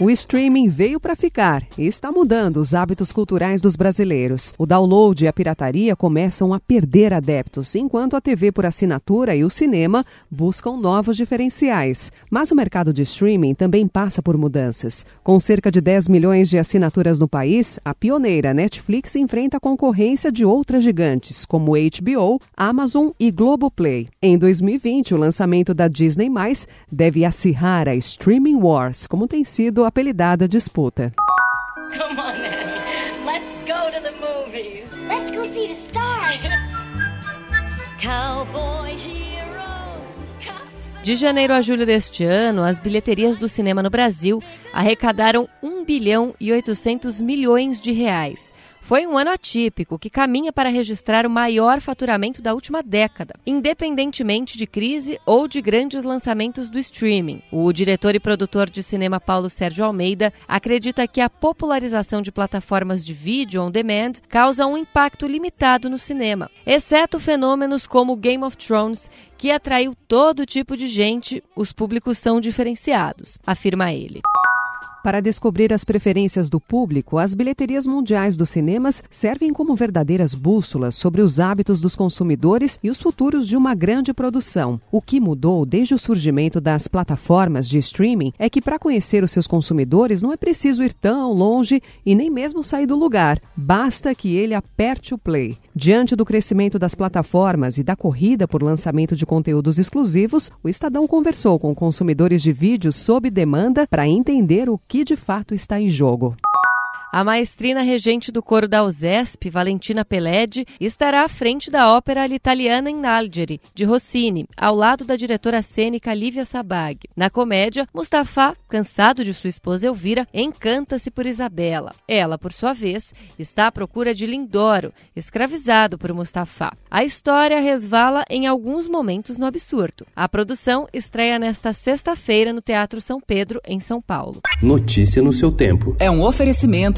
O streaming veio para ficar e está mudando os hábitos culturais dos brasileiros. O download e a pirataria começam a perder adeptos, enquanto a TV por assinatura e o cinema buscam novos diferenciais. Mas o mercado de streaming também passa por mudanças. Com cerca de 10 milhões de assinaturas no país, a pioneira Netflix enfrenta a concorrência de outras gigantes, como HBO, Amazon e Globoplay. Em 2020, o lançamento da Disney+, deve acirrar a Streaming Wars, como tem sido apelidada disputa. Come on, Annie. Let's go to the movies. Let's go see the stars. Cowboy De janeiro a julho deste ano, as bilheterias do cinema no Brasil arrecadaram 1 bilhão e 800 milhões de reais. Foi um ano atípico que caminha para registrar o maior faturamento da última década, independentemente de crise ou de grandes lançamentos do streaming. O diretor e produtor de cinema Paulo Sérgio Almeida acredita que a popularização de plataformas de vídeo on demand causa um impacto limitado no cinema, exceto fenômenos como Game of Thrones, que atraiu todo tipo de gente, os públicos são diferenciados, afirma ele. Para descobrir as preferências do público, as bilheterias mundiais dos cinemas servem como verdadeiras bússolas sobre os hábitos dos consumidores e os futuros de uma grande produção. O que mudou desde o surgimento das plataformas de streaming é que, para conhecer os seus consumidores, não é preciso ir tão longe e nem mesmo sair do lugar. Basta que ele aperte o play. Diante do crescimento das plataformas e da corrida por lançamento de conteúdos exclusivos, o Estadão conversou com consumidores de vídeos sob demanda para entender o que de fato está em jogo. A maestrina regente do coro da USESP, Valentina Peledi, estará à frente da ópera L'Italiana in Algeri, de Rossini, ao lado da diretora cênica Lívia Sabag. Na comédia, Mustafa, cansado de sua esposa Elvira, encanta-se por Isabela. Ela, por sua vez, está à procura de Lindoro, escravizado por Mustafa. A história resvala em alguns momentos no absurdo. A produção estreia nesta sexta-feira no Teatro São Pedro, em São Paulo. Notícia no seu tempo. É um oferecimento